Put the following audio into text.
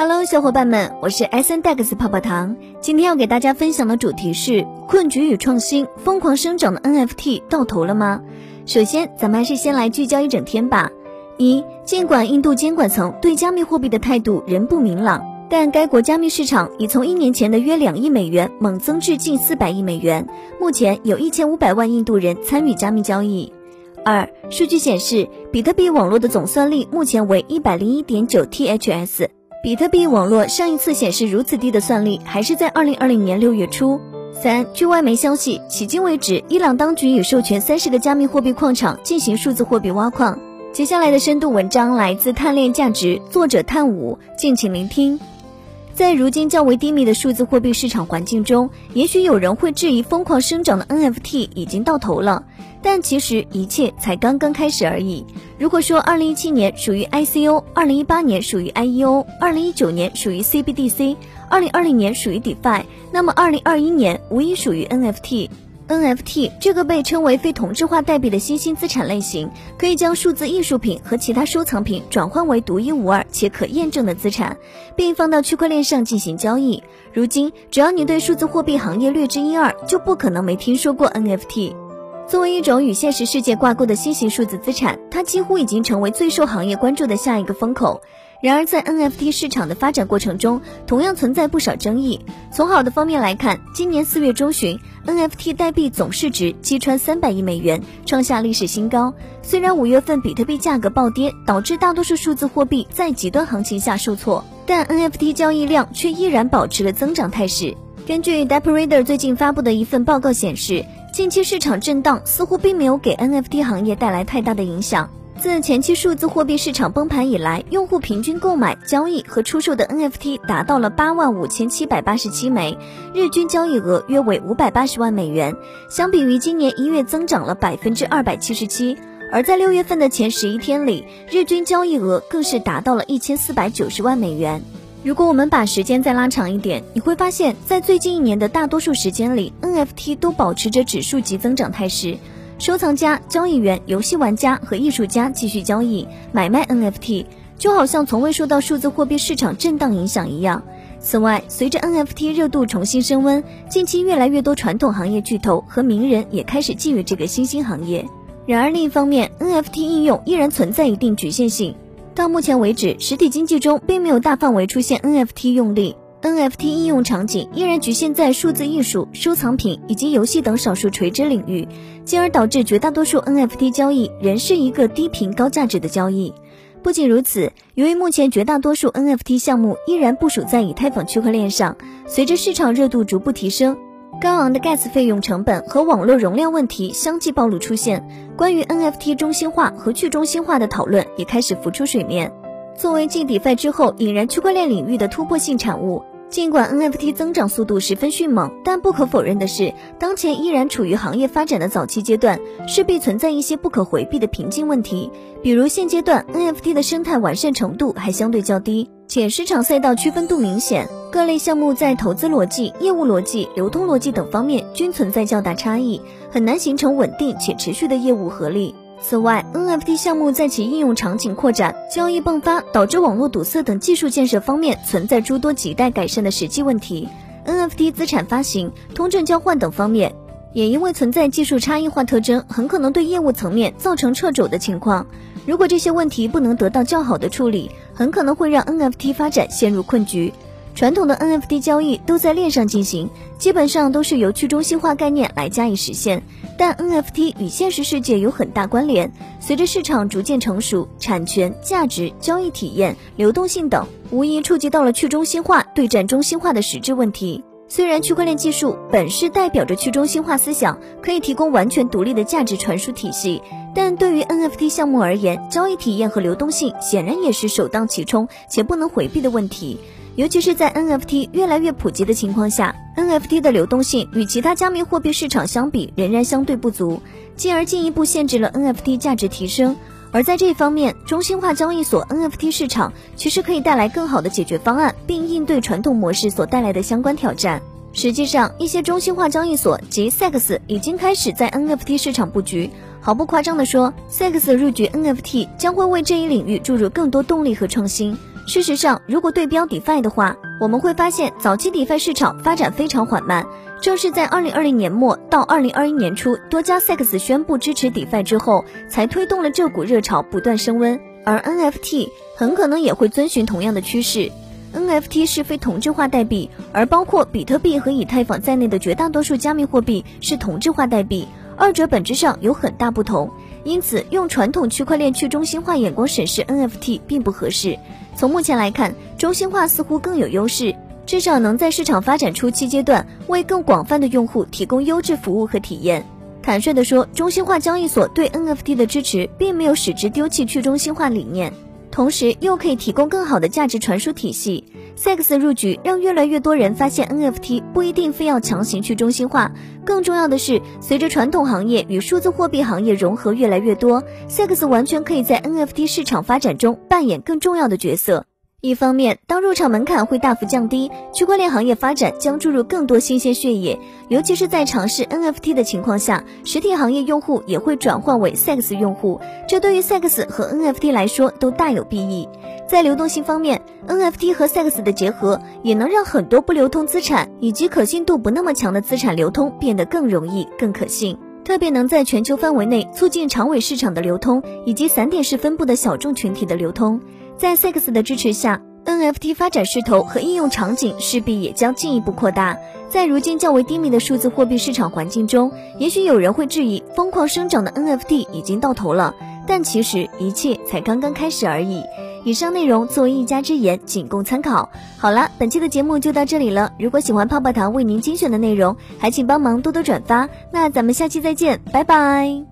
Hello，小伙伴们，我是 S N Dex 泡泡糖。今天要给大家分享的主题是困局与创新，疯狂生长的 NFT 到头了吗？首先，咱们还是先来聚焦一整天吧。一，尽管印度监管层对加密货币的态度仍不明朗，但该国加密市场已从一年前的约两亿美元猛增至近四百亿美元，目前有一千五百万印度人参与加密交易。二，数据显示，比特币网络的总算力目前为一百零一点九 THS。比特币网络上一次显示如此低的算力，还是在二零二零年六月初。三，据外媒消息，迄今为止，伊朗当局已授权三十个加密货币矿场进行数字货币挖矿。接下来的深度文章来自探链价值，作者探五，敬请聆听。在如今较为低迷的数字货币市场环境中，也许有人会质疑疯狂生长的 NFT 已经到头了。但其实一切才刚刚开始而已。如果说2017年属于 ICO，2018 年属于 IEO，2019 年属于 CBDC，2020 年属于 DeFi，那么2021年无疑属于 NFT。NFT 这个被称为非同质化代币的新兴资产类型，可以将数字艺术品和其他收藏品转换为独一无二且可验证的资产，并放到区块链上进行交易。如今，只要你对数字货币行业略知一二，就不可能没听说过 NFT。作为一种与现实世界挂钩的新型数字资产，它几乎已经成为最受行业关注的下一个风口。然而，在 NFT 市场的发展过程中，同样存在不少争议。从好的方面来看，今年四月中旬，NFT 代币总市值击穿三百亿美元，创下历史新高。虽然五月份比特币价格暴跌，导致大多数数字货币在极端行情下受挫，但 NFT 交易量却依然保持了增长态势。根据 d e p r e a d e r 最近发布的一份报告显示，近期市场震荡似乎并没有给 NFT 行业带来太大的影响。自前期数字货币市场崩盘以来，用户平均购买、交易和出售的 NFT 达到了八万五千七百八十七枚，日均交易额约为五百八十万美元，相比于今年一月增长了百分之二百七十七。而在六月份的前十一天里，日均交易额更是达到了一千四百九十万美元。如果我们把时间再拉长一点，你会发现在最近一年的大多数时间里，NFT 都保持着指数级增长态势。收藏家、交易员、游戏玩家和艺术家继续交易买卖 NFT，就好像从未受到数字货币市场震荡影响一样。此外，随着 NFT 热度重新升温，近期越来越多传统行业巨头和名人也开始觊觎这个新兴行业。然而，另一方面，NFT 应用依然存在一定局限性。到目前为止，实体经济中并没有大范围出现 NFT 用例，NFT 应用场景依然局限在数字艺术、收藏品以及游戏等少数垂直领域，进而导致绝大多数 NFT 交易仍是一个低频高价值的交易。不仅如此，由于目前绝大多数 NFT 项目依然部署在以太坊区块链上，随着市场热度逐步提升。高昂的 gas 费用成本和网络容量问题相继暴露出现，关于 NFT 中心化和去中心化的讨论也开始浮出水面。作为继 DeFi 之后引燃区块链领域的突破性产物，尽管 NFT 增长速度十分迅猛，但不可否认的是，当前依然处于行业发展的早期阶段，势必存在一些不可回避的瓶颈问题，比如现阶段 NFT 的生态完善程度还相对较低。且市场赛道区分度明显，各类项目在投资逻辑、业务逻辑、流通逻辑等方面均存在较大差异，很难形成稳定且持续的业务合力。此外，NFT 项目在其应用场景扩展、交易迸发导致网络堵塞等技术建设方面存在诸多亟待改善的实际问题。NFT 资产发行、通证交换等方面，也因为存在技术差异化特征，很可能对业务层面造成掣肘的情况。如果这些问题不能得到较好的处理，很可能会让 NFT 发展陷入困局。传统的 NFT 交易都在链上进行，基本上都是由去中心化概念来加以实现。但 NFT 与现实世界有很大关联，随着市场逐渐成熟，产权、价值、交易体验、流动性等，无疑触及到了去中心化对战中心化的实质问题。虽然区块链技术本是代表着去中心化思想，可以提供完全独立的价值传输体系，但对于 NFT 项目而言，交易体验和流动性显然也是首当其冲且不能回避的问题。尤其是在 NFT 越来越普及的情况下，NFT 的流动性与其他加密货币市场相比仍然相对不足，进而进一步限制了 NFT 价值提升。而在这方面，中心化交易所 NFT 市场其实可以带来更好的解决方案，并应对传统模式所带来的相关挑战。实际上，一些中心化交易所及 SEX 已经开始在 NFT 市场布局。毫不夸张地说，SEX 入局 NFT 将会为这一领域注入更多动力和创新。事实上，如果对标 DeFi 的话，我们会发现早期 DeFi 市场发展非常缓慢。正是在2020年末到2021年初，多家 SEX 宣布支持 DeFi 之后，才推动了这股热潮不断升温。而 NFT 很可能也会遵循同样的趋势。NFT 是非同质化代币，而包括比特币和以太坊在内的绝大多数加密货币是同质化代币，二者本质上有很大不同。因此，用传统区块链去中心化眼光审视 NFT 并不合适。从目前来看，中心化似乎更有优势，至少能在市场发展初期阶段为更广泛的用户提供优质服务和体验。坦率地说，中心化交易所对 NFT 的支持并没有使之丢弃去中心化理念。同时又可以提供更好的价值传输体系。Sex 入局让越来越多人发现 NFT 不一定非要强行去中心化。更重要的是，随着传统行业与数字货币行业融合越来越多，Sex 完全可以在 NFT 市场发展中扮演更重要的角色。一方面，当入场门槛会大幅降低，区块链行业发展将注入更多新鲜血液，尤其是在尝试 NFT 的情况下，实体行业用户也会转换为 Sex 用户，这对于 Sex 和 NFT 来说都大有裨益。在流动性方面，NFT 和 Sex 的结合也能让很多不流通资产以及可信度不那么强的资产流通变得更容易、更可信，特别能在全球范围内促进长尾市场的流通以及散点式分布的小众群体的流通。在 Sex 的支持下，NFT 发展势头和应用场景势必也将进一步扩大。在如今较为低迷的数字货币市场环境中，也许有人会质疑疯狂生长的 NFT 已经到头了，但其实一切才刚刚开始而已。以上内容作为一家之言，仅供参考。好了，本期的节目就到这里了。如果喜欢泡泡糖为您精选的内容，还请帮忙多多转发。那咱们下期再见，拜拜。